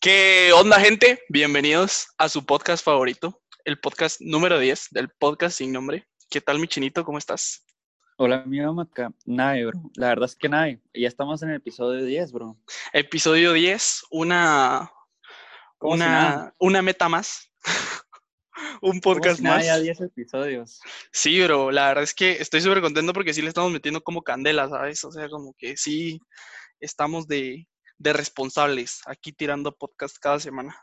¿Qué onda, gente? Bienvenidos a su podcast favorito, el podcast número 10 del podcast sin nombre. ¿Qué tal, mi chinito? ¿Cómo estás? Hola, mi Maca. Nada, bro. La verdad es que nada. Ya estamos en el episodio 10, bro. Episodio 10, una, una, una meta más. un podcast más. ya 10 episodios. Sí, bro. La verdad es que estoy súper contento porque sí le estamos metiendo como candela, ¿sabes? O sea, como que sí estamos de, de responsables aquí tirando podcast cada semana.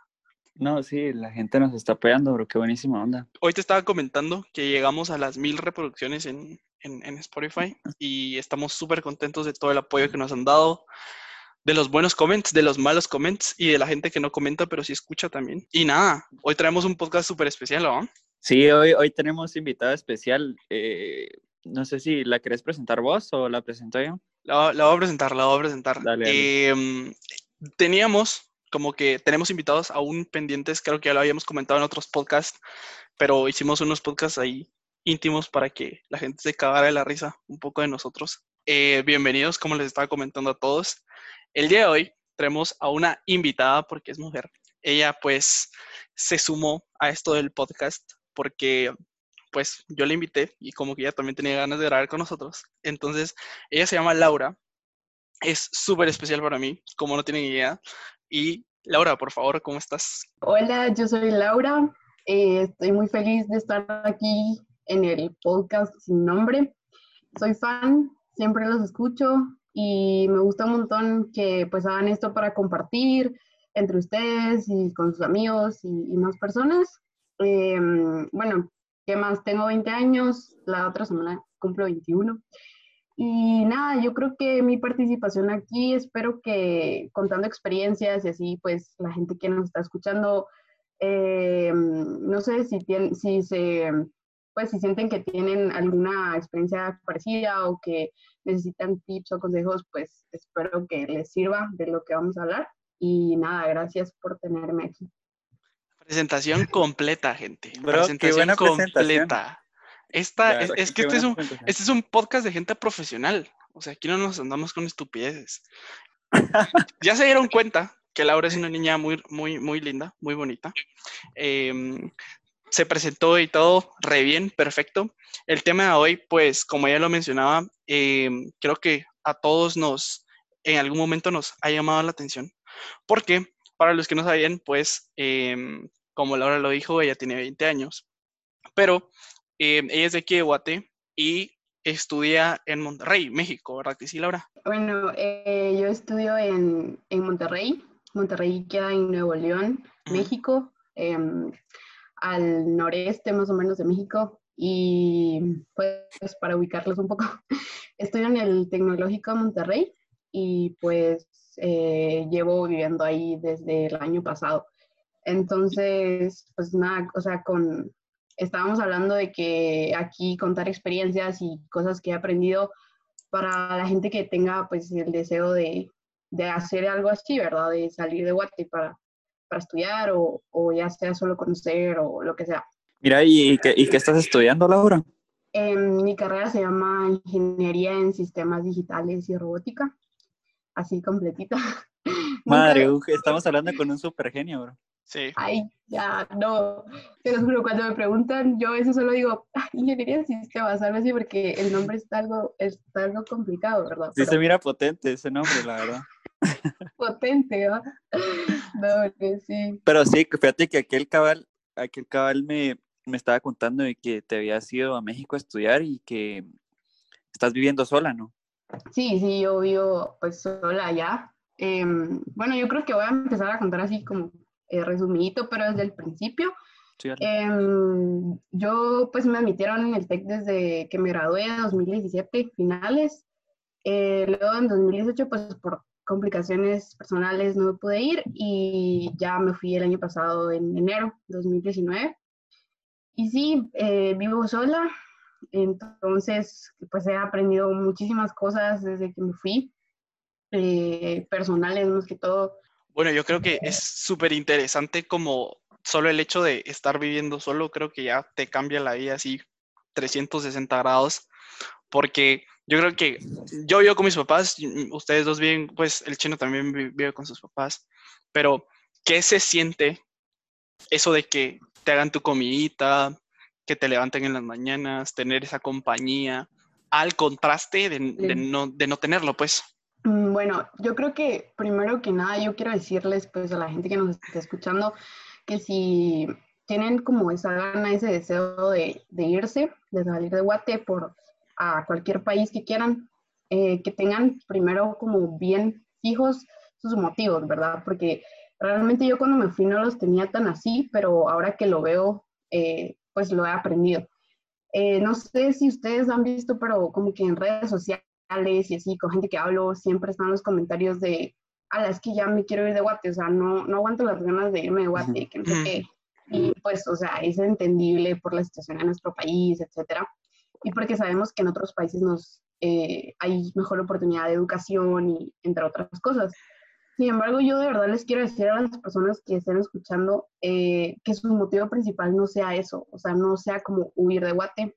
No, sí, la gente nos está apoyando, bro, qué buenísima onda. Hoy te estaba comentando que llegamos a las mil reproducciones en, en, Spotify y estamos súper contentos de todo el apoyo que nos han dado, de los buenos comments, de los malos comments y de la gente que no comenta pero sí escucha también. Y nada, hoy traemos un podcast súper especial, ¿no? Sí, hoy, hoy tenemos invitada especial. Eh, no sé si la querés presentar vos o la presento yo. La, la voy a presentar, la voy a presentar. Em, teníamos como que tenemos invitados aún pendientes, creo que ya lo habíamos comentado en otros podcasts, pero hicimos unos podcasts ahí íntimos para que la gente se cagara de la risa un poco de nosotros. Eh, bienvenidos, como les estaba comentando a todos. El día de hoy tenemos a una invitada porque es mujer. Ella pues se sumó a esto del podcast porque pues yo la invité y como que ella también tenía ganas de grabar con nosotros. Entonces, ella se llama Laura. Es súper especial para mí, como no tienen idea. Y Laura, por favor, ¿cómo estás? Hola, yo soy Laura. Eh, estoy muy feliz de estar aquí en el podcast sin nombre. Soy fan, siempre los escucho y me gusta un montón que pues hagan esto para compartir entre ustedes y con sus amigos y, más personas. Em, bueno, ¿Qué más? Tengo 20 años, la otra semana cumplo 21. Y nada, yo creo que mi participación aquí, espero que contando experiencias y así, pues la gente que nos está escuchando, eh, no sé si, tienen, si se, pues si sienten que tienen alguna experiencia parecida o que necesitan tips o consejos, pues espero que les sirva de lo que vamos a hablar. Y nada, gracias por tenerme aquí. Presentación completa, gente. presentación completa. Esta, es, que este es, un, este es un podcast de gente profesional. O sea, aquí no nos andamos con estupideces. ya se dieron cuenta que Laura es una niña muy, muy, muy linda, muy bonita. Em, se presentó y todo re bien, perfecto. El tema de hoy, pues, como ya lo mencionaba, em, creo que a todos nos, en algún momento nos ha llamado la atención. Porque, para los que no sabían, pues, em, como Laura lo dijo, ella tiene 20 años, pero eh, ella es de aquí de Guate y estudia en Monterrey, México, ¿verdad que sí, Laura? Bueno, eh, yo estudio en, en, Monterrey. Monterrey queda en Nuevo León, México, em, al noreste más o menos de México. Y pues para ubicarlos un poco, estudio en el Tecnológico de Monterrey y pues eh, llevo viviendo ahí desde el año pasado. Entonces, pues nada, o sea, con, estábamos hablando de que aquí contar experiencias y cosas que he aprendido para la gente que tenga pues el deseo de, de hacer algo así, ¿verdad? De salir de Guate para, para estudiar o, o, ya sea solo conocer o lo que sea. Mira, ¿y qué, y qué estás estudiando, Laura? mi carrera se llama Ingeniería en Sistemas Digitales y Robótica, así completita. Madre, estamos hablando con un super genio, bro. Sí. Ay, ya, no. Te lo juro, cuando me preguntan, yo eso solo digo, ingeniería de sistemas, algo así, porque el nombre está algo, está algo complicado, ¿verdad? Sí, se mira potente ese nombre, la verdad. potente, ¿no? No, que sí. Pero sí, fíjate que aquel cabal, aquel cabal me, me estaba contando de que te habías ido a México a estudiar y que estás viviendo sola, ¿no? Sí, sí, yo vivo pues sola allá. Em, bueno, yo creo que voy a empezar a contar así como eh, resumidito, pero desde el principio. Em, yo pues me admitieron en el TEC desde que me gradué de 2017, finales. Eh, luego en 2018 pues por complicaciones personales no me pude ir y ya me fui el año pasado en enero de 2019. Y sí, eh, vivo sola, entonces pues he aprendido muchísimas cosas desde que me fui, eh, personales más que todo. Bueno, yo creo que es súper interesante como solo el hecho de estar viviendo solo, creo que ya te cambia la vida así 360 grados, porque yo creo que yo vivo con mis papás, ustedes dos viven, pues el chino también vive con sus papás, pero ¿qué se siente eso de que te hagan tu comidita, que te levanten en las mañanas, tener esa compañía, al contraste de, no, de no tenerlo, pues? Mm, bueno, yo creo que primero que nada yo quiero decirles pues a la gente que nos está escuchando que si tienen como esa gana, ese deseo de, irse, de salir de Guate por a cualquier país que quieran, eh, que tengan primero como bien fijos sus motivos, ¿verdad? Porque realmente yo cuando me fui no los tenía tan así, pero ahora que lo veo, eh, pues lo he aprendido. Eh, no sé si ustedes han visto, pero como que en redes sociales y así, con gente que hablo, siempre están los comentarios de, ala, es que ya me quiero ir de Guate, o sea, no, no aguanto las ganas de irme de Guate, que no sé qué. Y pues, o sea, es entendible por la situación en nuestro país, etcétera. Y porque sabemos que en otros países nos, eh, hay mejor oportunidad de educación y entre otras cosas. Sin embargo, yo de verdad les quiero decir a las personas que estén escuchando eh, que su motivo principal no sea eso, o sea, no sea como huir de Guate,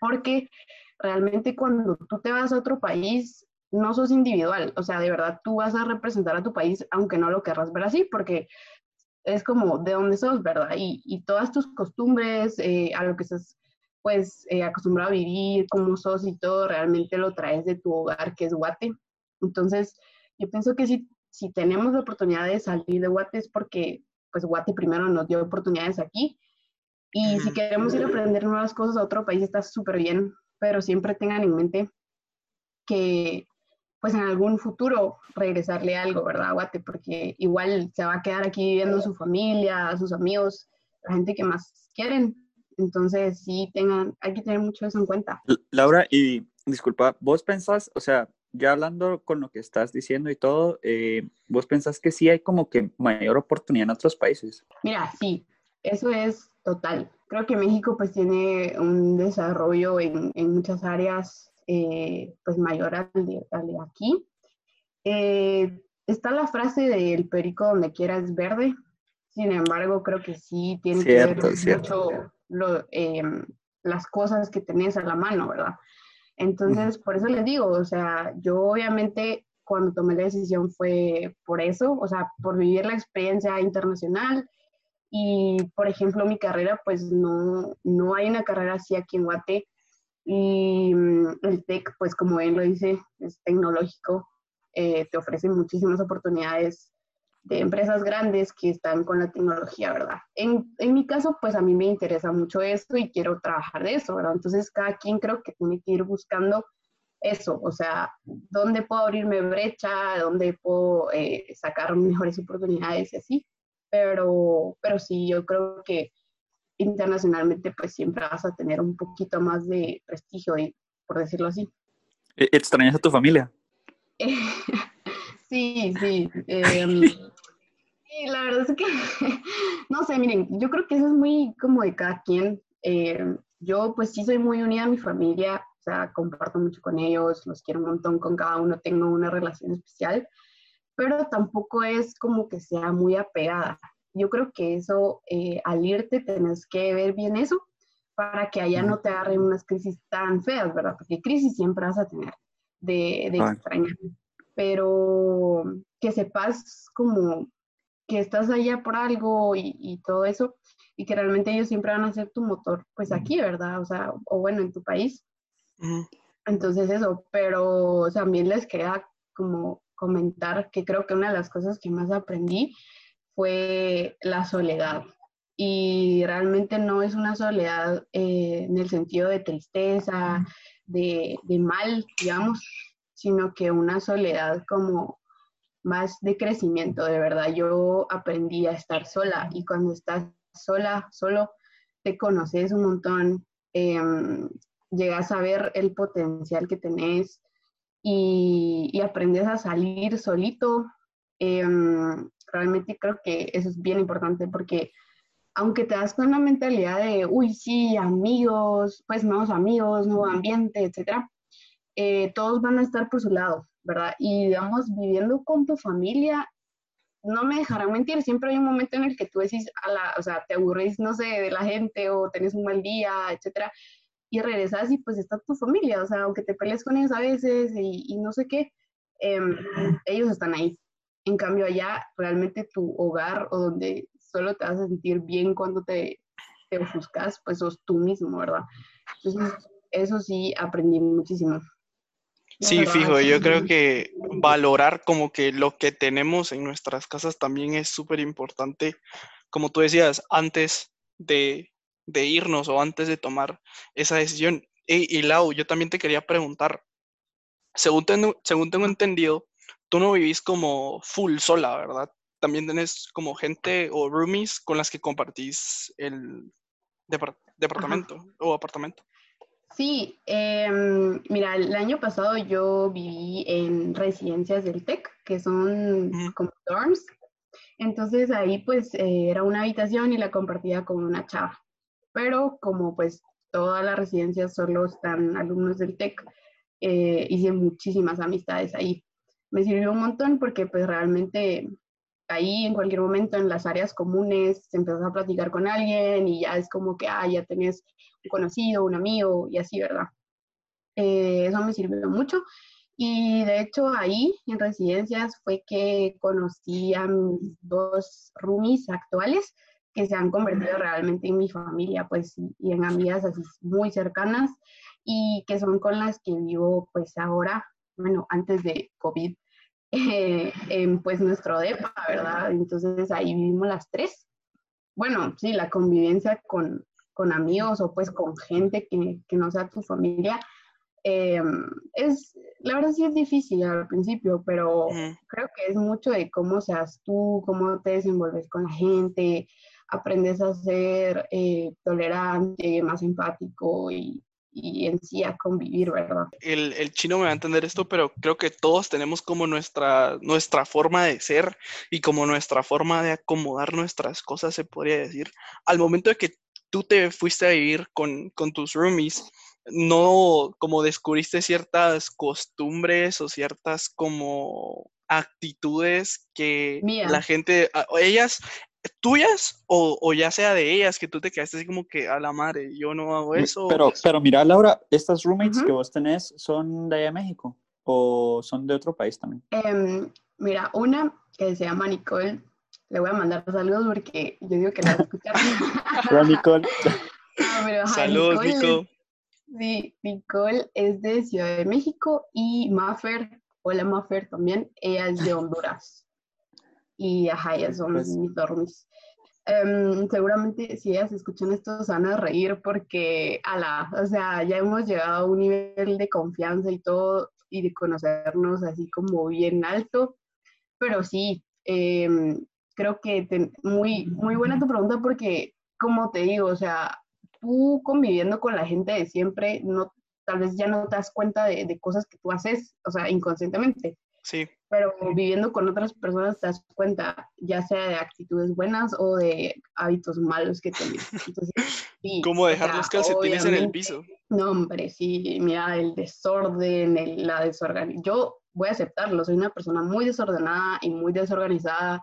porque realmente cuando tú te vas a otro país, no sos individual, o sea, de verdad tú vas a representar a tu país, aunque no lo querrás ver así, porque es como de dónde sos, ¿verdad? Y, y todas tus costumbres, eh, a lo que estás pues eh, acostumbrado a vivir, cómo sos y todo, realmente lo traes de tu hogar, que es Guate. Entonces, yo pienso que si, si tenemos la oportunidad de salir de Guate es porque pues Guate primero nos dio oportunidades aquí. Y si queremos ir a aprender nuevas cosas a otro país está súper bien, pero siempre tengan en mente que pues en algún futuro regresarle algo, ¿verdad? Guate, porque igual se va a quedar aquí viviendo su familia, sus amigos, la gente que más quieren. Entonces, sí, tengan, hay que tener mucho eso en cuenta. Laura, y disculpa, ¿vos pensás, o sea, ya hablando con lo que estás diciendo y todo, eh, ¿vos pensás que sí hay como que mayor oportunidad en otros países? Mira, sí, eso es total. Creo que México pues tiene un desarrollo en, en muchas áreas eh, pues mayor al de, aquí. Eh, está la frase del perico donde quiera es verde, sin embargo creo que sí tiene que ver mucho em, las cosas que tenés a la mano, ¿verdad? Entonces, por eso les digo, o sea, yo obviamente cuando tomé la decisión fue por eso, o sea, por vivir la experiencia internacional y, por ejemplo, mi carrera, pues no, no hay una carrera así aquí en Guate y mm, el TEC, pues como él lo dice, es tecnológico, eh, te ofrece muchísimas oportunidades de empresas grandes que están con la tecnología, ¿verdad? En, en, mi caso, pues a mí me interesa mucho esto y quiero trabajar de eso, ¿verdad? Entonces, cada quien creo que tiene que ir buscando eso, o sea, dónde puedo abrirme brecha, dónde puedo eh, sacar mejores oportunidades y así. Pero, pero sí, yo creo que internacionalmente pues siempre vas a tener un poquito más de prestigio, por decirlo así. ¿E-, ¿Extrañas a tu familia? sí, sí. Em, sí, la verdad es que, no sé, miren, yo creo que eso es muy como de cada quien. Em, yo pues sí soy muy unida a mi familia, o sea, comparto mucho con ellos, los quiero un montón, con cada uno tengo una relación especial, pero tampoco es como que sea muy apegada. Yo creo que eso, eh, al irte, tenés que ver bien eso para que allá no te agarren unas crisis tan feas, ¿verdad? Porque crisis siempre vas a tener de, de extrañar. Pero que sepas como que estás allá por algo y, todo eso, y que realmente ellos siempre van a ser tu motor, pues aquí, ¿verdad? O sea, o bueno, en tu país. Entonces eso, pero también les quería como comentar que creo que una de las cosas que más aprendí fue la soledad. Y realmente no es una soledad eh, en el sentido de tristeza, de, mal, digamos, sino que una soledad como más de crecimiento, de verdad. Yo aprendí a estar sola y cuando estás sola, solo, te conoces un montón, em, llegas a ver el potencial que tenés y, y aprendes a salir solito. Em, realmente creo que eso es bien importante porque aunque te das con una mentalidad de, uy, sí, amigos, pues nuevos amigos, nuevo ambiente, etcétera, eh, todos van a estar por su lado, ¿verdad? Y digamos, viviendo con tu familia, no me dejarán mentir, siempre hay un momento en el que tú decís, a la, o sea, te aburrís, no sé, de la gente o tenés un mal día, etcétera, y regresas y pues está tu familia, o sea, aunque te pelees con ellos a veces y, y no sé qué, em, ellos están ahí, En cambio allá, realmente tu hogar o donde solo te vas a sentir bien cuando te, te ofuscas, pues sos tú mismo, ¿verdad? Entonces, eso sí, aprendí muchísimo. Sí, fijo, yo creo que valorar como que lo que tenemos en nuestras casas también es súper importante, como tú decías, antes de, irnos o antes de tomar esa decisión. Y, Lau, yo también te quería preguntar, según tengo, según tengo entendido, tú no vivís como full sola, ¿verdad? También tenés como gente o roomies con las que compartís el departamento o apartamento. Sí, em, mira, el año pasado yo viví en residencias del TEC, que son como dorms. Entonces ahí pues eh, era una habitación y la compartía con una chava. Pero como pues todas las residencias solo están alumnos del TEC, eh, hice muchísimas amistades ahí. Me sirvió un montón porque pues realmente ahí en cualquier momento en las áreas comunes te empiezas a platicar con alguien y ya es como que, ah, ya tenés un conocido, un amigo y así, ¿verdad? Eh, eso me sirvió mucho. Y de hecho ahí en residencias fue que conocí a mis dos roomies actuales que se han convertido realmente en mi familia, pues, y en amigas así muy cercanas y que son con las que vivo pues ahora, bueno, antes de COVID eh, en pues nuestro DEPA, ¿verdad? Entonces ahí vivimos las tres. Bueno, sí, la convivencia con, con amigos o pues con gente que, que no sea tu familia, eh, es, la verdad sí es difícil al principio, pero creo que es mucho de cómo seas tú, cómo te desenvolves con la gente, aprendes a ser eh, tolerante, más empático y, y en sí a convivir, ¿verdad? El, el, chino me va a entender esto, pero creo que todos tenemos como nuestra, nuestra forma de ser y como nuestra forma de acomodar nuestras cosas, se podría decir. Al momento de que tú te fuiste a vivir con, con tus roomies, no como descubriste ciertas costumbres o ciertas como actitudes que la gente, ellas, tuyas o, ya sea de ellas, que tú te quedaste así como que a la madre, yo no hago eso. Pero, pero mira, Laura, estas roommates que vos tenés son de México o son de otro país también. Em, mira, una que se llama Nicole, le voy a mandar saludos porque yo digo que la voy a escuchar. Hola, Nicole. Ah, saludos, Nicole. Sí, Nicole es de Ciudad de México y Maffer, hola Maffer también, ella es de Honduras y ajá, ya son pues mis dormis. Em, seguramente si ellas escuchan esto se van a reír porque, ala, o sea, ya hemos llegado a un nivel de confianza y todo y de conocernos así como bien alto, pero sí, em, creo que muy, muy buena tu pregunta porque, como te digo, o sea, tú conviviendo con la gente de siempre, no, tal vez ya no te das cuenta de, de cosas que tú haces, o sea, inconscientemente. Sí. Pero viviendo con otras personas te das cuenta, ya sea de actitudes buenas o de hábitos malos que tienes. ¿Cómo dejar los calcetines en el piso? No, hombre, sí, mira, el desorden, la desorganización. Yo voy a aceptarlo, soy una persona muy desordenada y muy desorganizada,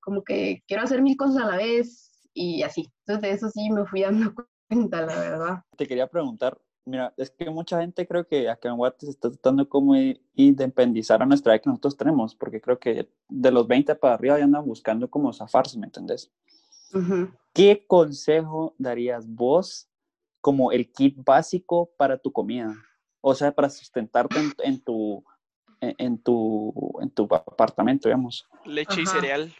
como que quiero hacer mil cosas a la vez y así. Entonces de eso sí me fui dando cuenta, la verdad. Te quería preguntar, Mira, es que mucha gente creo que acá en Guate se está tratando como independizar a nuestra edad que nosotros tenemos, porque creo que de los 20 para arriba ya andan buscando como zafarse, ¿me entendés? ¿Qué consejo darías vos como el kit básico para tu comida? O sea, para sustentarte en, tu, en, tu, en tu apartamento, digamos. Leche y cereal.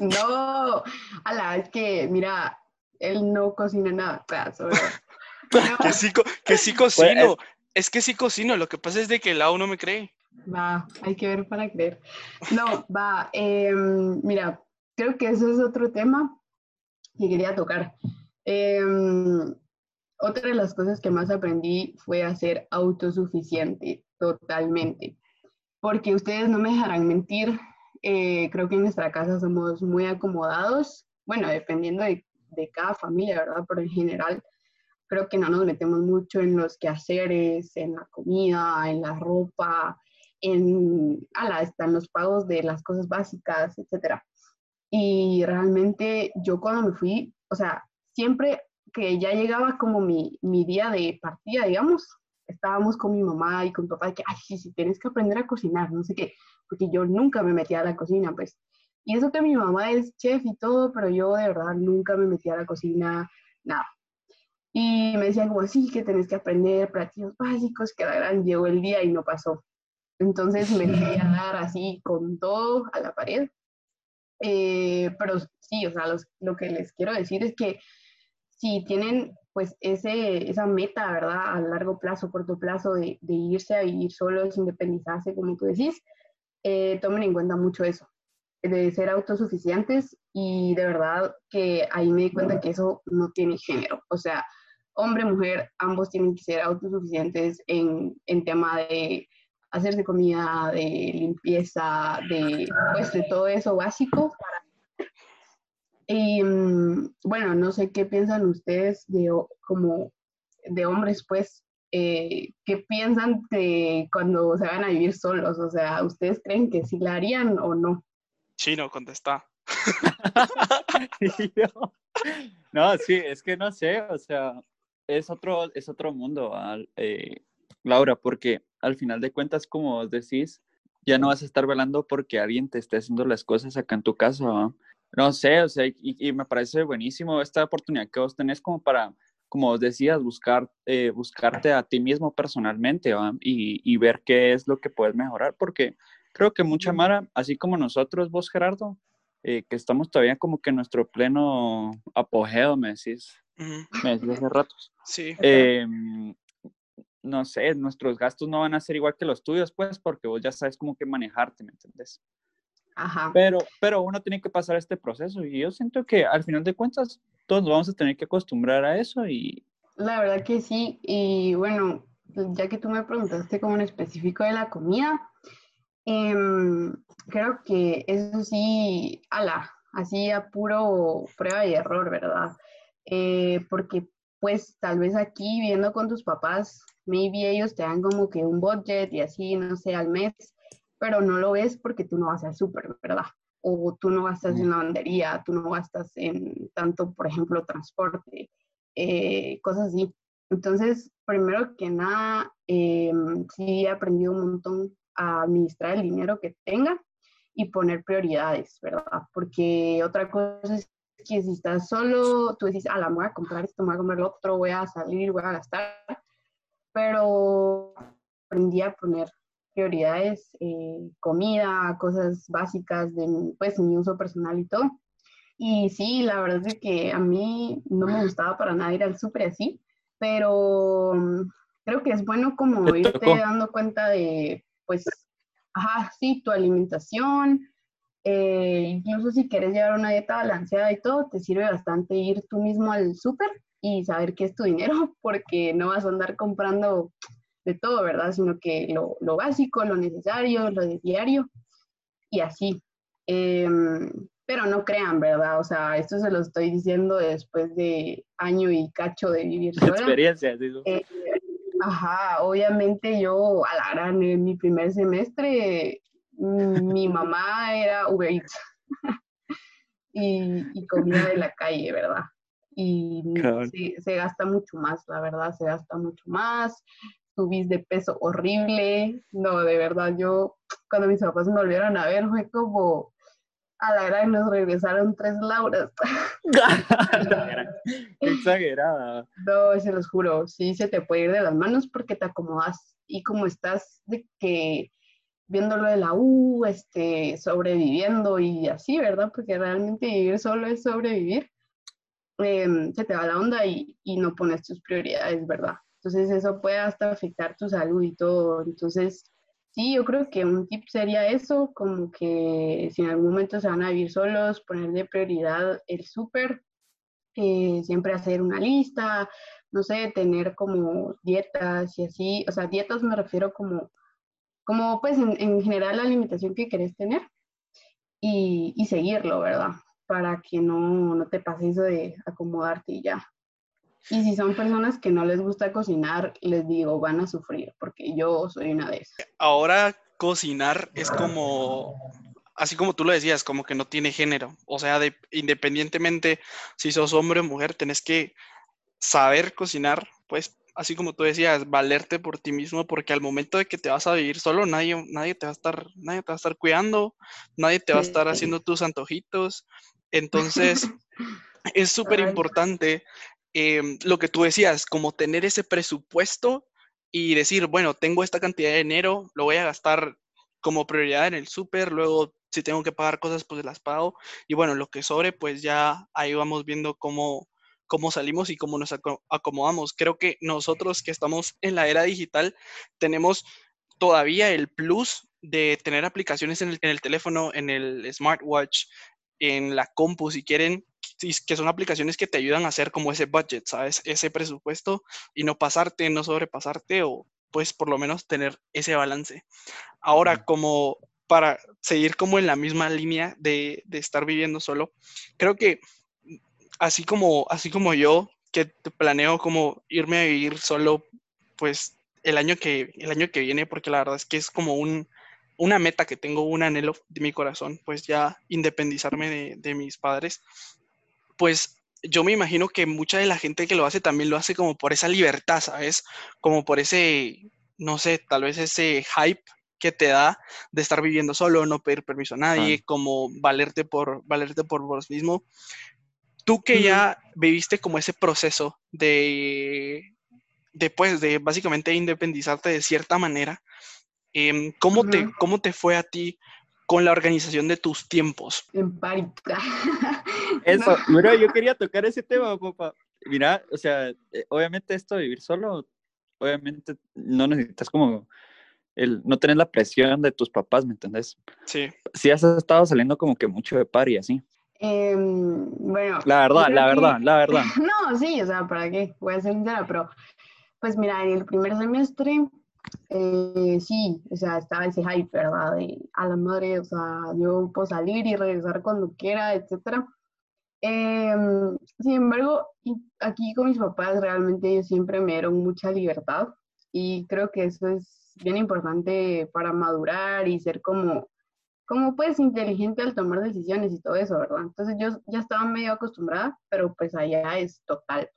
No, ala, es que, mira, él no cocina nada, que, sí, que sí cocino. es que sí cocino, lo que pasa es de que el Lau no me cree. Va, hay que ver para creer. No, va, em, mira, creo que eso es otro tema que quería tocar. Em, otra de las cosas que más aprendí fue a ser autosuficiente, totalmente. Porque ustedes no me dejarán mentir, eh, creo que en nuestra casa somos muy acomodados, bueno, dependiendo de, de cada familia, ¿verdad? Pero en general creo que no nos metemos mucho en los quehaceres, en la comida, en la ropa, en, ala, están los pagos de las cosas básicas, etc. Y realmente yo cuando me fui, o sea, siempre que ya llegaba como mi, mi día de partida, digamos, estábamos con mi mamá y con mi papá de que, ay, sí, sí, tienes que aprender a cocinar, no sé qué, porque yo nunca me metía a la cocina, pues. Y eso que mi mamá es chef y todo, pero yo de verdad nunca me metía a la cocina, nada. Y me decían como, así que tenés que aprender platillos básicos, que la gran llegó el día y no pasó. Entonces me fui a dar así con todo a la pared. Eh, pero sí, o sea, lo que les quiero decir es que si tienen pues ese, esa meta, ¿verdad? A largo plazo, corto plazo, de, de irse a vivir solos, independizarse, como tú decís, eh, tomen en cuenta mucho eso, de ser autosuficientes y de verdad que ahí me di cuenta que eso no tiene género. O sea, hombre, mujer, ambos tienen que ser autosuficientes en, en tema de hacerse comida, de limpieza, de, pues, de todo eso básico para y mm, bueno, no sé qué piensan ustedes de como de hombres, pues, eh, ¿qué piensan de cuando se van a vivir solos? O sea, ¿ustedes creen que sí la harían o no? Chino, contesta. no, sí, es que no sé, o sea, es otro, es otro mundo, eh, Laura, porque al final de cuentas, como decís, ya no vas a estar velando porque alguien te esté haciendo las cosas acá en tu casa, ¿no? No sé, o sea, y, me parece buenísimo esta oportunidad que vos tenés como para, como vos decías, buscar, eh, buscarte a ti mismo personalmente y, y, ver qué es lo que puedes mejorar, porque creo que mucha Mara, así como nosotros, vos Gerardo, eh, que estamos todavía como que en nuestro pleno apogeo, me decís, me decís hace ratos. Sí. Em, no sé, nuestros gastos no van a ser igual que los tuyos, pues, porque vos ya sabes cómo que manejarte, ¿me entendés? Pero, pero uno tiene que pasar este proceso y yo siento que al final de cuentas todos vamos a tener que acostumbrar a eso y... La verdad que sí, y bueno, ya que tú me preguntaste como en específico de la comida, em, creo que eso sí, ala, así a puro prueba y error, ¿verdad? Eh, porque pues tal vez aquí viendo con tus papás, maybe ellos te dan como que un budget y así, no sé, al mes, pero no lo ves porque tú no vas al súper, ¿verdad? O tú no gastas en lavandería, tú no gastas en tanto, por ejemplo, transporte, eh, cosas así. Entonces, primero que nada, eh, sí he aprendido un montón a administrar el dinero que tenga y poner prioridades, ¿verdad? Porque otra cosa es que si estás solo, tú decís, ah, la voy a comprar esto, me voy a comer lo otro, voy a salir, voy a gastar, pero aprendí a poner prioridades, eh, comida, cosas básicas de pues, mi uso personal y todo. Y sí, la verdad es que a mí no me gustaba para nada ir al súper así, pero mm, creo que es bueno como irte dando cuenta de, pues, ajá, sí, tu alimentación, eh, incluso si quieres llevar una dieta balanceada y todo, te sirve bastante ir tú mismo al súper y saber qué es tu dinero, porque no vas a andar comprando de todo, ¿verdad? Sino que lo, lo básico, lo necesario, lo de diario y así. Em, pero no crean, ¿verdad? O sea, esto se lo estoy diciendo después de año y cacho de vivir sola. Experiencia, sí. Eh, ajá, obviamente yo, a la gran, en mi primer semestre, mm, mi mamá era Uber Eats y, y comida de la calle, ¿verdad? y se, se, gasta mucho más, la verdad, se gasta mucho más subís de peso horrible. No, de verdad, yo cuando mis papás me volvieron a ver fue como a la gran nos regresaron tres Lauras. Exagerada. No, se los juro, sí se te puede ir de las manos porque te acomodas y como estás de que viéndolo de la U, este, sobreviviendo y así, ¿verdad? Porque realmente vivir solo es sobrevivir. Em, se te va la onda y, y no pones tus prioridades, ¿verdad? Entonces eso puede hasta afectar tu salud y todo. Entonces, sí, yo creo que un tip sería eso, como que si en algún momento se van a vivir solos, ponerle prioridad el súper, eh, siempre hacer una lista, no sé, tener como dietas y así, o sea, dietas me refiero como, como pues en, en general la alimentación que querés tener y, y seguirlo, ¿verdad? Para que no, no te pase eso de acomodarte y ya. Y si son personas que no les gusta cocinar, les digo, van a sufrir, porque yo soy una de esas. Ahora cocinar es como, así como tú lo decías, como que no tiene género. O sea, de, independientemente si sos hombre o mujer, tenés que saber cocinar, pues así como tú decías, valerte por ti mismo, porque al momento de que te vas a vivir solo, nadie, nadie te va a estar, nadie te va a estar cuidando, nadie te va a estar haciendo tus antojitos. Entonces, es súper importante em, lo que tú decías, como tener ese presupuesto y decir, bueno, tengo esta cantidad de dinero, lo voy a gastar como prioridad en el súper, luego si tengo que pagar cosas, pues las pago. Y bueno, lo que sobre, pues ya ahí vamos viendo cómo, cómo salimos y cómo nos acomodamos. Creo que nosotros que estamos en la era digital tenemos todavía el plus de tener aplicaciones en el, teléfono, en el smartwatch, en la compu, si quieren, que son aplicaciones que te ayudan a hacer como ese budget, ¿sabes? Ese presupuesto y no pasarte, no sobrepasarte o pues por lo menos tener ese balance. Ahora, como para seguir como en la misma línea de, de estar viviendo solo, creo que así como, así como yo, que planeo como irme a vivir solo, pues el año que, el año que viene, porque la verdad es que es como un, una meta que tengo, un anhelo de mi corazón, pues ya independizarme de, de mis padres, pues yo me imagino que mucha de la gente que lo hace también lo hace como por esa libertad, ¿sabes? Como por ese, no sé, tal vez ese hype que te da de estar viviendo solo, no pedir permiso a nadie, como valerte por, valerte por vos mismo. Tú que ya viviste como ese proceso de, después de básicamente independizarte de cierta manera, em, ¿cómo, te, ¿cómo te fue a ti con la organización de tus tiempos? En pánica. Eso, mira, yo quería tocar ese tema, papá. Mira, o sea, eh, obviamente esto de vivir solo, obviamente no necesitas como el no tener la presión de tus papás, ¿me entendés? Sí. Sí has estado saliendo como que mucho de par y así. Em, bueno. La verdad, la verdad, la verdad. no, sí, o sea, ¿para qué? Voy a ser sincera, pero pues mira, en el primer semestre, eh, sí, o sea, estaba ese hype, ¿verdad? De a la madre, o sea, yo puedo salir y regresar cuando quiera, etcétera. Em, sin embargo, aquí con mis papás realmente ellos siempre me dieron mucha libertad y creo que eso es bien importante para madurar y ser como como pues inteligente al tomar decisiones y todo eso, ¿verdad? Entonces yo ya estaba medio acostumbrada, pero pues allá es total.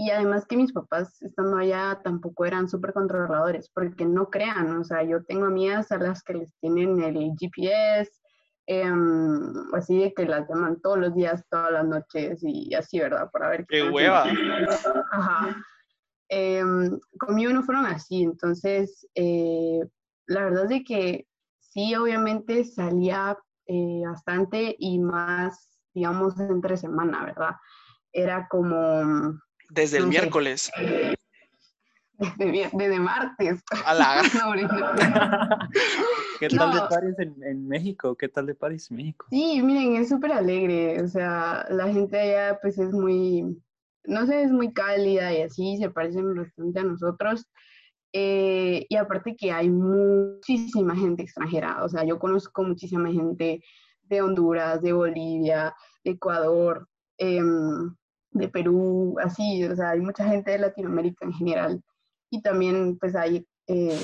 Y además que mis papás estando allá tampoco eran súper controladores, porque no crean, o sea, yo tengo amigas a las que les tienen el GPS, em, así de que las llaman todos los días, todas las noches y así, ¿verdad? Para ver qué... ¡Qué hueva! Ajá. Em, conmigo no fueron así, entonces eh, la verdad es que sí, obviamente salía eh, bastante y más, digamos, entre semana, ¿verdad? Era como... Desde el miércoles. Desde, martes. A la... ¿Qué tal de París en, México? ¿Qué tal de París en México? Sí, miren, es súper alegre. O sea, la gente allá pues es muy, no sé, es muy cálida y así, se parecen bastante a nosotros. Eh, y aparte que hay muchísima gente extranjera, o sea, yo conozco muchísima gente de Honduras, de Bolivia, de Ecuador, em, de Perú, así, o sea, hay mucha gente de Latinoamérica en general. Y también pues hay eh,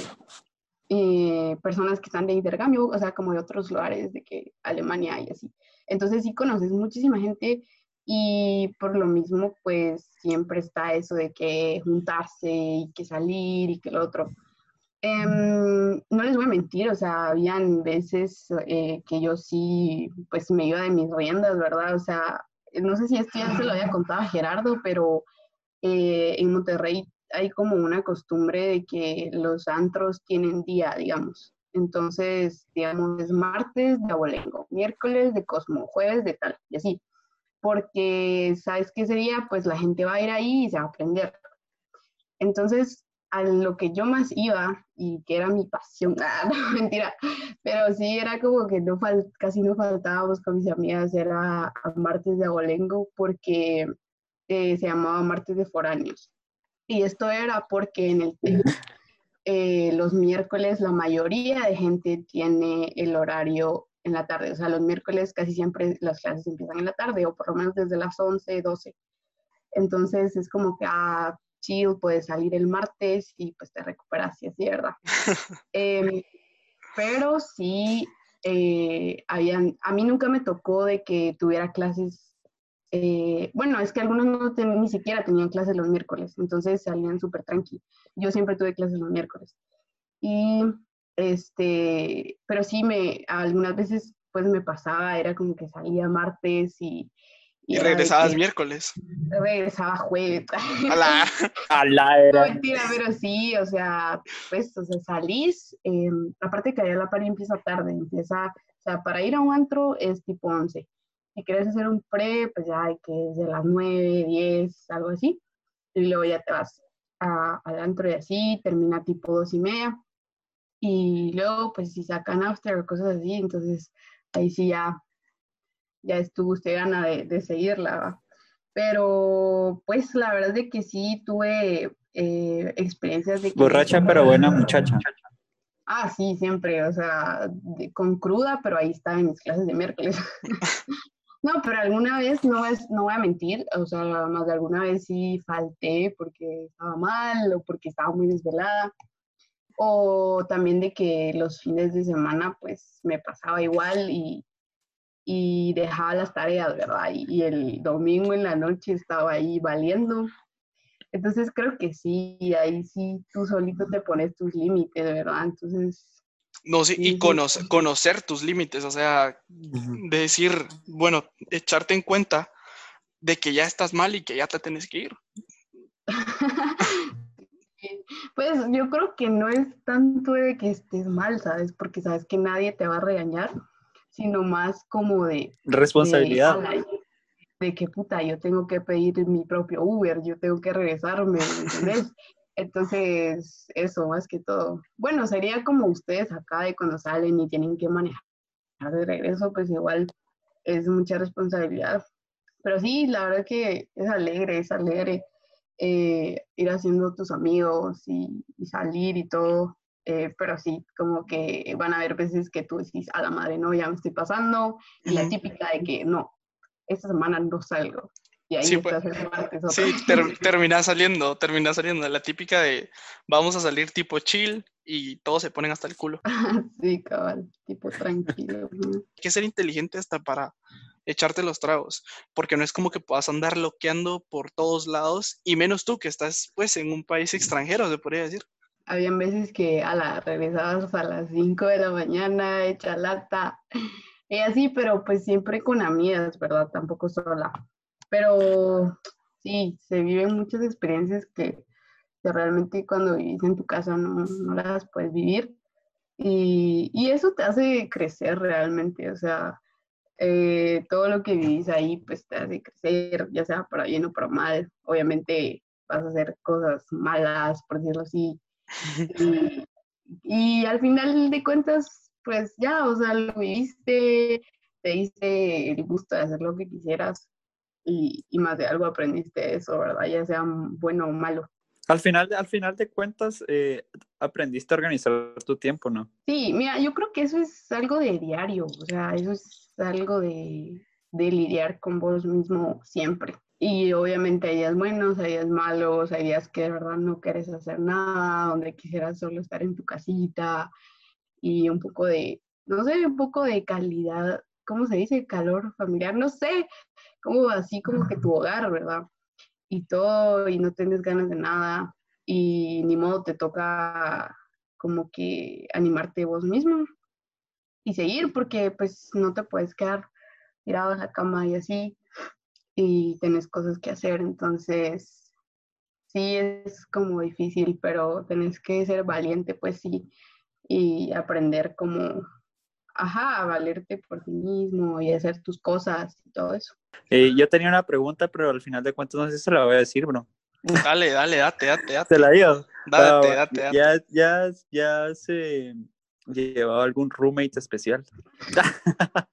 eh, personas que están de intercambio, o sea, como de otros lugares, de que Alemania y así. Entonces sí conoces muchísima gente y por lo mismo, pues siempre está eso de que juntarse y que salir y que lo otro. Em, no les voy a mentir, o sea, habían veces eh, que yo sí, pues me iba de mis riendas, ¿verdad? O sea, no sé si esto ya se lo había contado a Gerardo, pero eh, en Monterrey hay como una costumbre de que los antros tienen día, digamos. Entonces, digamos, es martes de abolengo, miércoles de cosmo, jueves de tal, y así porque sabes que ese día pues la gente va a ir ahí y se va a aprender. Entonces, a lo que yo más iba y que era mi pasión, ah, no, mentira, pero sí era como que no casi no faltábamos con mis amigas, era a martes de abolengo porque eh, se llamaba martes de foráneos. Y esto era porque en el eh, los miércoles la mayoría de gente tiene el horario en la tarde. O sea, los miércoles casi siempre las clases empiezan en la tarde o por lo menos desde las 11, 12. Entonces es como que, ah, chill, puedes salir el martes y pues te recuperas, y así, ¿verdad? Em, pero sí, eh, habían, a mí nunca me tocó de que tuviera clases eh, bueno, es que algunos no ni siquiera tenían clases los miércoles, entonces salían súper tranqui. Yo siempre tuve clases los miércoles. Y, este, pero sí, me, algunas veces pues me pasaba, era como que salía martes y... Y, regresabas miércoles. Regresaba jueves. A la, era. No, mentira, pero sí, o sea, pues, o sea, salís, eh, aparte que allá la pari empieza tarde, empieza, o sea, para ir a un antro es tipo 11 si quieres hacer un pre, pues ya hay que desde las 9, 10, algo así. Y luego ya te vas al antro y así, termina tipo 2 y media. Y luego, pues si sacan after o cosas así, entonces ahí sí ya, ya es tu gusto gana de, de seguirla. Pero pues la verdad es que sí tuve eh, experiencias de... Borracha pero buena muchacha. Ah, sí, siempre, o sea, con cruda, pero ahí estaba en mis clases de miércoles. No, pero alguna vez, no, es, no voy a mentir, o sea, más de alguna vez sí falté porque estaba mal o porque estaba muy desvelada. O también de que los fines de semana pues me pasaba igual y, y dejaba las tareas, ¿verdad? Y, y, el domingo en la noche estaba ahí valiendo. Entonces creo que sí, ahí sí tú solito te pones tus límites, ¿verdad? Entonces no, sí, y conocer tus límites, o sea, decir, bueno, echarte en cuenta de que ya estás mal y que ya te tienes que ir. pues yo creo que no es tanto de que estés mal, ¿sabes? Porque sabes que nadie te va a regañar, sino más como de... Responsabilidad. De, que puta, yo tengo que pedir mi propio Uber, yo tengo que regresarme, ¿entendés? Entonces, eso más que todo. Bueno, sería como ustedes acá de cuando salen y tienen que manejar de regreso, pues igual es mucha responsabilidad. Pero sí, la verdad que es alegre, es alegre eh, ir haciendo tus amigos y, salir y todo. Eh, pero sí, como que van a haber veces que tú decís, a la madre, no, ya me estoy pasando. Y la típica de que no, esta semana no salgo sí, pues, termina saliendo, termina saliendo. La típica de vamos a salir tipo chill y todos se ponen hasta el culo. sí, cabal, tipo tranquilo. Hay que ser inteligente hasta para echarte los tragos, porque no es como que puedas andar loqueando por todos lados, y menos tú que estás pues en un país extranjero, se podría decir. Habían veces que a la regresabas a las 5 de la mañana, hecha lata, y así, pero pues siempre con amigas, ¿verdad? Tampoco sola. Pero sí, se viven muchas experiencias que, realmente cuando vivís en tu casa no, las puedes vivir. Y, eso te hace crecer realmente, o sea, eh, todo lo que vivís ahí pues te hace crecer, ya sea para bien o para mal. Obviamente vas a hacer cosas malas, por decirlo así. Y, y al final de cuentas, pues ya, o sea, lo viviste, te diste el gusto de hacer lo que quisieras y, más de algo aprendiste eso, ¿verdad? Ya sea bueno o malo. Al final, al final de cuentas, eh, aprendiste a organizar tu tiempo, ¿no? Sí, mira, yo creo que eso es algo de diario, o sea, eso es algo de, de lidiar con vos mismo siempre. Y obviamente hay días buenos, hay días malos, hay días que de verdad no quieres hacer nada, donde quisieras solo estar en tu casita y un poco de, no sé, un poco de calidad, ¿cómo se dice? Calor familiar, no sé, como así como que tu hogar, ¿verdad? Y todo, y no tienes ganas de nada, y ni modo te toca como que animarte vos mismo y seguir, porque pues no te puedes quedar tirado en la cama y así, y tenés cosas que hacer, entonces sí es como difícil, pero tenés que ser valiente, pues sí, y aprender como ajá, a valerte por ti mismo y hacer tus cosas y todo eso. Eh, yo tenía una pregunta, pero al final de cuentas no sé si se la voy a decir, bro. Dale, dale, date, date, date. ¿Te la digo? Date, date, date. Ya, ya, ya se llevaba algún roommate especial.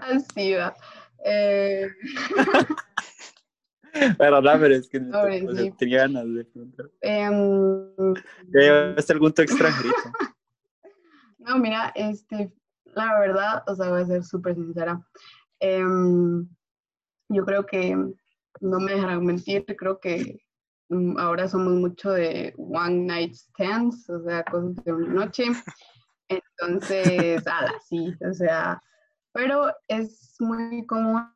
Así va. Eh... Pero no, pero es que tenía ganas de preguntar. Um... ¿Ya llevaste algún tu extranjerito? No, mira, este, la verdad, o sea, voy a ser súper sincera. Em, yo creo que no me dejarán mentir, creo que mm, ahora somos mucho de one night stands, o sea, cosas de una noche. Entonces, ala, sí, o sea, pero es muy común,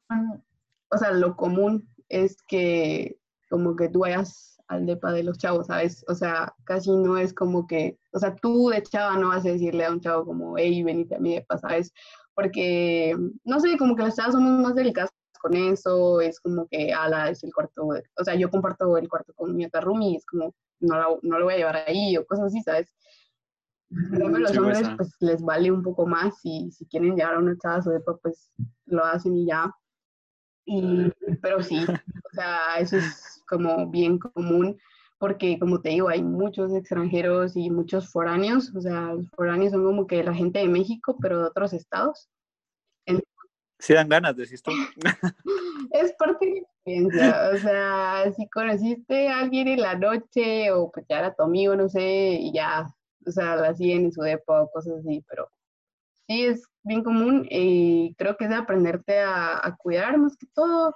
o sea, lo común es que como que tú vayas al depa de los chavos, ¿sabes? O sea, casi no es como que, o sea, tú de chava no vas a decirle a un chavo como, hey, venite a mi depa, ¿sabes? Porque, no sé, como que las chavas somos más delicadas con eso, es como que, ala, es el cuarto, o sea, yo comparto el cuarto con mi otra roomie, es como, no, no lo voy a llevar ahí, o cosas así, ¿sabes? A los hombres pues les vale un poco más y si quieren llevar a una chava su depa, pues lo hacen y ya. Y, pero sí, o sea, eso es como bien común porque como te digo, hay muchos extranjeros y muchos foráneos, o sea, los foráneos son como que la gente de México, pero de otros estados. Si dan ganas, decís tú. es parte de la experiencia, o sea, si conociste a alguien en la noche o pues ya era tu amigo, no sé, y ya, o sea, la siguen en su depo o cosas así, pero sí es bien común y creo que es de aprenderte a, cuidar más que todo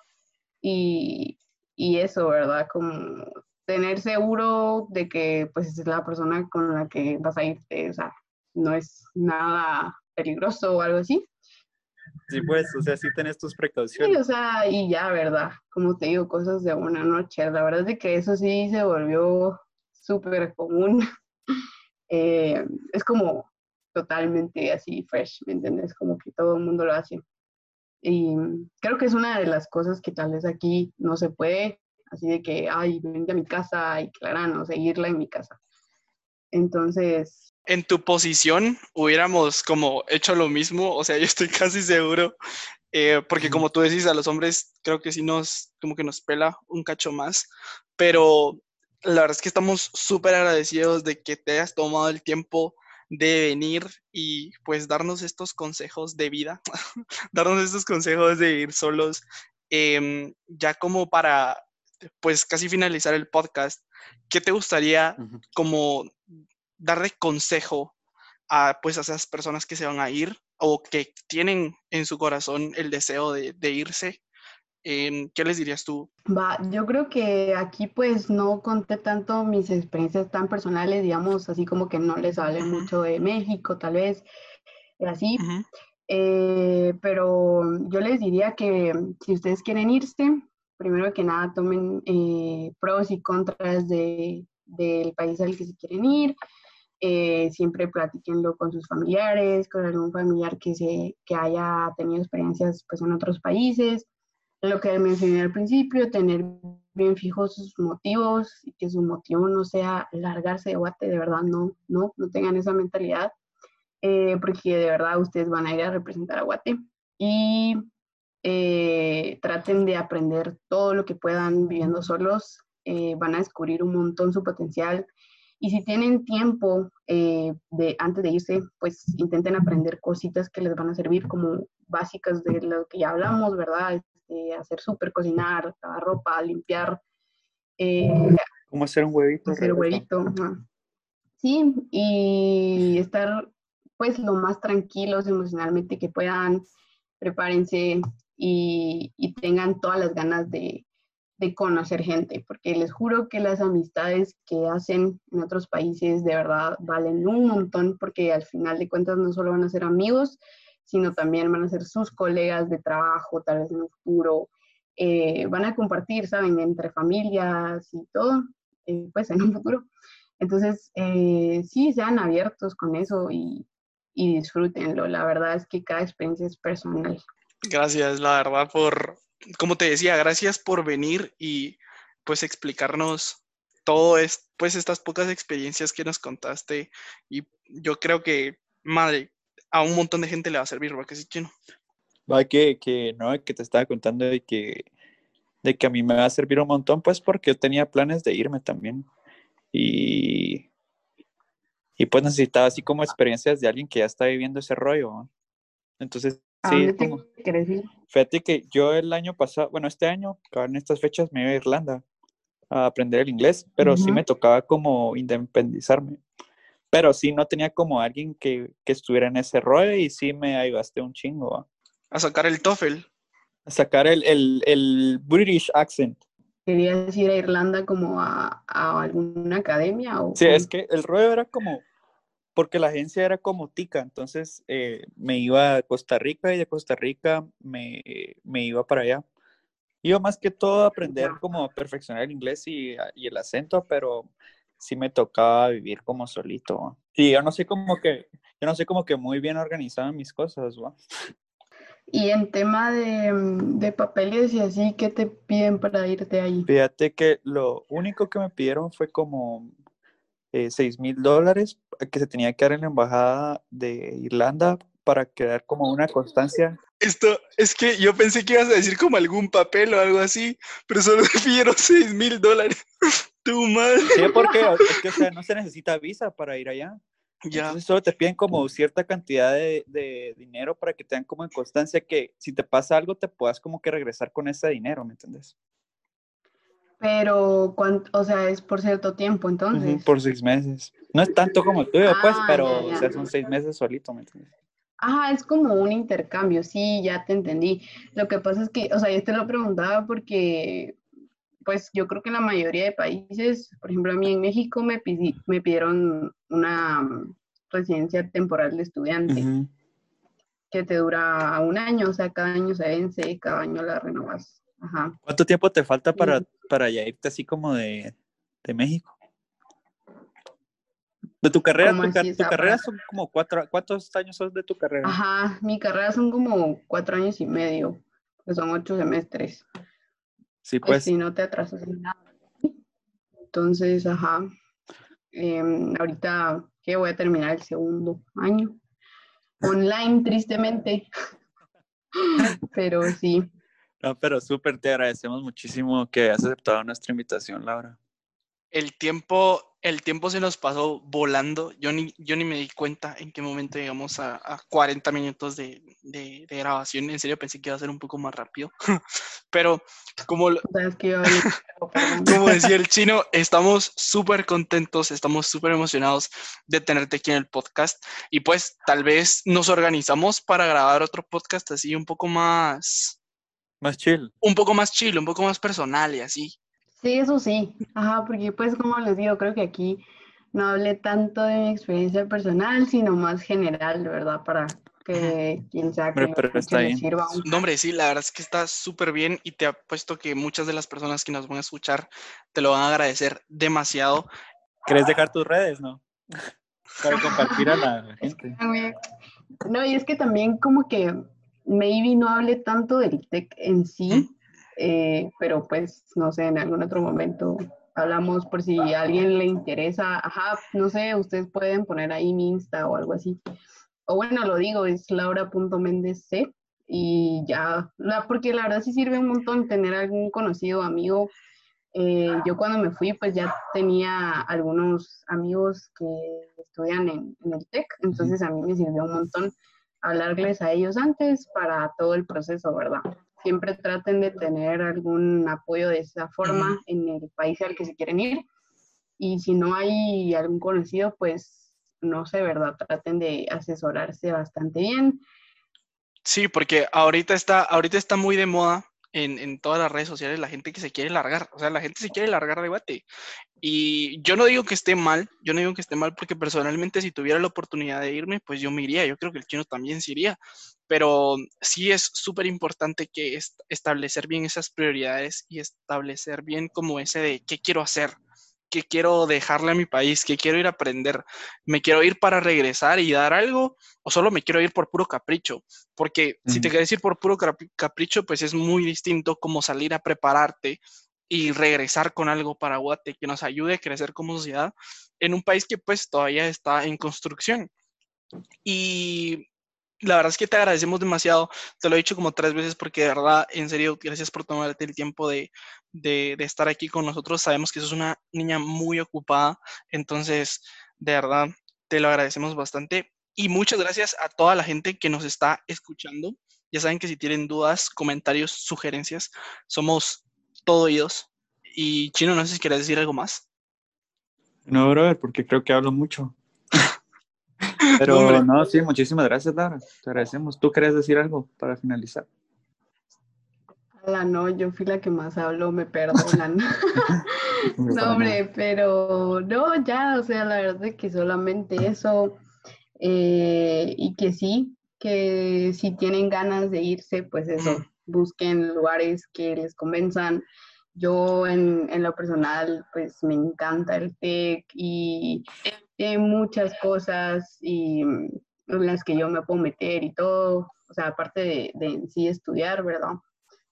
y, y, eso, ¿verdad? Como tener seguro de que pues es la persona con la que vas a irte, o sea, no es nada peligroso o algo así. Sí, pues, o sea, sí tenés tus precauciones. Sí, o sea, y ya, ¿verdad? Como te digo, cosas de una noche. La verdad es de que eso sí se volvió súper común. Eh, es como totalmente así fresh, ¿me entiendes? Como que todo el mundo lo hace. Y creo que es una de las cosas que tal vez aquí no se puede, así de que, ay, vente a mi casa y claro, o seguirla en mi casa. Entonces... En tu posición hubiéramos como hecho lo mismo, o sea, yo estoy casi seguro, eh, porque como tú decís, a los hombres creo que sí nos, como que nos pela un cacho más, pero la verdad es que estamos súper agradecidos de que te hayas tomado el tiempo de venir y pues darnos estos consejos de vida, darnos estos consejos de ir solos, em, ya como para pues casi finalizar el podcast, ¿qué te gustaría como darle consejo a pues a esas personas que se van a ir o que tienen en su corazón el deseo de, de irse? ¿Qué les dirías tú? Va, yo creo que aquí pues no conté tanto mis experiencias tan personales, digamos, así como que no les hablé mucho de México, tal vez, así. Eh, pero yo les diría que si ustedes quieren irse, primero que nada tomen eh, pros y contras de, del país al que se quieren ir. Eh, siempre platiquenlo con sus familiares, con algún familiar que, se, que haya tenido experiencias pues, en otros países lo que mencioné al principio, tener bien fijos sus motivos y que su motivo no sea largarse de Guate, de verdad no, no, no tengan esa mentalidad, eh, porque de verdad ustedes van a ir a representar a Guate y eh, traten de aprender todo lo que puedan viviendo solos, eh, van a descubrir un montón su potencial y si tienen tiempo de, antes de irse, pues intenten aprender cositas que les van a servir como básicas de lo que ya hablamos, ¿verdad? Eh, hacer súper, cocinar, lavar ropa, limpiar. Eh, ¿Cómo hacer un huevito? Hacer huevito. Sí, y estar pues lo más tranquilos emocionalmente que puedan, prepárense y, y tengan todas las ganas de, de conocer gente, porque les juro que las amistades que hacen en otros países de verdad valen un montón, porque al final de cuentas no solo van a ser amigos, sino también van a ser sus colegas de trabajo, tal vez en un futuro. Eh, van a compartir, ¿saben?, entre familias y todo, eh, pues en un futuro. Entonces, eh, sí, sean abiertos con eso y, y disfrútenlo. La verdad es que cada experiencia es personal. Gracias, la verdad, por, como te decía, gracias por venir y pues explicarnos todo es, pues estas pocas experiencias que nos contaste y yo creo que, madre, a un montón de gente le va a servir, porque sí que no. Va que, que no, que te estaba contando de que, de que a mí me va a servir un montón, pues porque yo tenía planes de irme también. Y, y pues necesitaba así como experiencias de alguien que ya está viviendo ese rollo. Entonces, sí, como, fíjate que yo el año pasado, bueno, este año, en estas fechas me iba a Irlanda a aprender el inglés, pero sí me tocaba como independizarme. Pero sí, no tenía como alguien que, estuviera en ese rollo y sí me ayudaste un chingo. A sacar el TOEFL. A sacar el, British accent. ¿Querías ir a Irlanda como a, alguna academia? O sí, es que el rollo era como, porque la agencia era como tica, entonces eh, me iba a Costa Rica y de Costa Rica me, me, iba para allá. Iba más que todo a aprender como a perfeccionar el inglés y, y el acento, pero sí me tocaba vivir como solito. Y yo no sé como que, yo no sé como que muy bien organizado mis cosas, ¿va? Y en tema de, mm, de, papeles y así, ¿qué te piden para irte ahí? Fíjate que lo único que me pidieron fue como eh, 6 mil dólares que se tenía que dar en la embajada de Irlanda para crear como una constancia. Esto, es que yo pensé que ibas a decir como algún papel o algo así, pero solo me pidieron 6 mil dólares. Tu madre. Sí, porque es que o sea, no se necesita visa para ir allá. Ya. Entonces solo te piden como cierta cantidad de, de, dinero para que te den como en constancia que si te pasa algo te puedas como que regresar con ese dinero, ¿me entiendes? Pero, o sea, es por cierto tiempo entonces. por seis meses. No es tanto como el tuyo, pues, ah, pero O sea, son seis meses solito, ¿me entiendes? Ajá, es como un intercambio, sí, ya te entendí. Lo que pasa es que, o sea, yo te lo preguntaba porque, pues, yo creo que en la mayoría de países, por ejemplo, a mí en México me, me pidieron una residencia temporal de estudiante que te dura un año, o sea, cada año se vence, cada año la renovas. Ajá. ¿Cuánto tiempo te falta para, para ya irte así como de, de México? De tu carrera, tu, carrera son como cuatro, ¿cuántos años son de tu carrera? Ajá, mi carrera son como cuatro años y medio, que son ocho semestres. Sí, pues. pues. si no te atrasas en nada. Entonces, ajá, em, ahorita que voy a terminar el segundo año, online, tristemente, pero sí. No, pero súper, te agradecemos muchísimo que hayas aceptado nuestra invitación, Laura. El tiempo, el tiempo se nos pasó volando. Yo ni, yo ni me di cuenta en qué momento llegamos a, a 40 minutos de, de, grabación. En serio pensé que iba a ser un poco más rápido. Pero como, como decía el chino, estamos súper contentos, estamos súper emocionados de tenerte aquí en el podcast. Y pues tal vez nos organizamos para grabar otro podcast así un poco más más chill. Un poco más chill, un poco más personal y así. Sí, eso sí. Ajá, porque pues como les digo, creo que aquí no hablé tanto de mi experiencia personal, sino más general, ¿verdad? Para que quien sea que le sirva un... No, hombre, sí, la verdad es que está súper bien y te apuesto que muchas de las personas que nos van a escuchar te lo van a agradecer demasiado. ¿Querés dejar tus redes, no? Para compartir a la gente. No, y es que también como que maybe no hable tanto del tech en sí, eh, pero pues no sé, en algún otro momento hablamos por si a alguien le interesa, ajá, no sé, ustedes pueden poner ahí mi Insta o algo así. O bueno, lo digo, es laura.mendesc y ya, la, porque la verdad sí sirve un montón tener algún conocido amigo. Eh, yo cuando me fui, pues ya tenía algunos amigos que estudian en, en el TEC, entonces a mí me sirvió un montón hablarles a ellos antes para todo el proceso, ¿verdad? Siempre traten de tener algún apoyo de esa forma en el país al que se quieren ir. Y si no hay algún conocido, pues no sé, ¿verdad? Traten de asesorarse bastante bien. Sí, porque ahorita está, ahorita está muy de moda en, en, todas las redes sociales la gente que se quiere largar, o sea, la gente se quiere largar de Guate. Y yo no digo que esté mal, yo no digo que esté mal porque personalmente si tuviera la oportunidad de irme, pues yo me iría, yo creo que el chino también se iría, pero sí es súper importante que establecer bien esas prioridades y establecer bien como ese de qué quiero hacer, que quiero dejarle a mi país, que quiero ir a aprender, me quiero ir para regresar y dar algo, o solo me quiero ir por puro capricho, porque si te quieres ir por puro capricho, pues es muy distinto como salir a prepararte y regresar con algo para Guate que nos ayude a crecer como sociedad en un país que pues todavía está en construcción. Y la verdad es que te agradecemos demasiado. Te lo he dicho como tres veces porque de verdad, en serio, gracias por tomarte el tiempo de, estar aquí con nosotros. Sabemos que sos una niña muy ocupada, entonces, de verdad, te lo agradecemos bastante. Y muchas gracias a toda la gente que nos está escuchando. Ya saben que si tienen dudas, comentarios, sugerencias, somos todo oídos. Y Chino, no sé si quieres decir algo más. No, brother, porque creo que hablo mucho. Pero no, sí, muchísimas gracias, Lara. Te agradecemos. ¿Tú querías decir algo para finalizar? La no, yo fui la que más hablo, me perdonan. no, hombre, pero no, ya, o sea, la verdad es que solamente eso. eh, y que sí, que si tienen ganas de irse, pues eso, busquen lugares que les convenzan. Yo en, en lo personal, pues me encanta el TEC y tiene muchas cosas y en las que yo me puedo meter y todo, o sea, aparte de, de en sí estudiar, ¿verdad?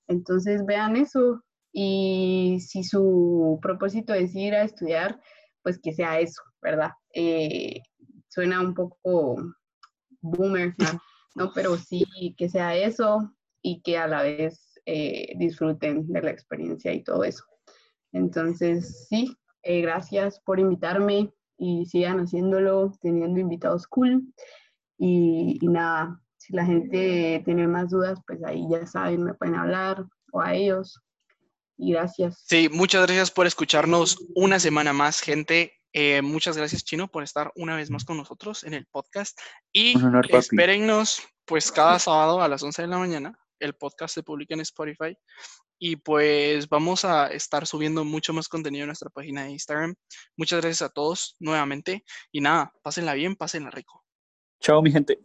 Entonces vean eso y si su propósito es ir a estudiar, pues que sea eso, ¿verdad? Eh, suena un poco boomer, ¿no? Pero sí que sea eso y que a la vez eh, disfruten de la experiencia y todo eso. Entonces, sí, eh, gracias por invitarme y sigan haciéndolo, teniendo invitados cool. Y, y, nada, si la gente tiene más dudas, pues ahí ya saben, me pueden hablar o a ellos. Y gracias. Sí, muchas gracias por escucharnos una semana más, gente. Eh, muchas gracias, Chino, por estar una vez más con nosotros en el podcast. Y espérennos, pues, cada sábado a las 11 de la mañana. El podcast se publica en Spotify. Y pues vamos a estar subiendo mucho más contenido en nuestra página de Instagram. Muchas gracias a todos nuevamente. Y nada, pásenla bien, pásenla rico. Chao, mi gente.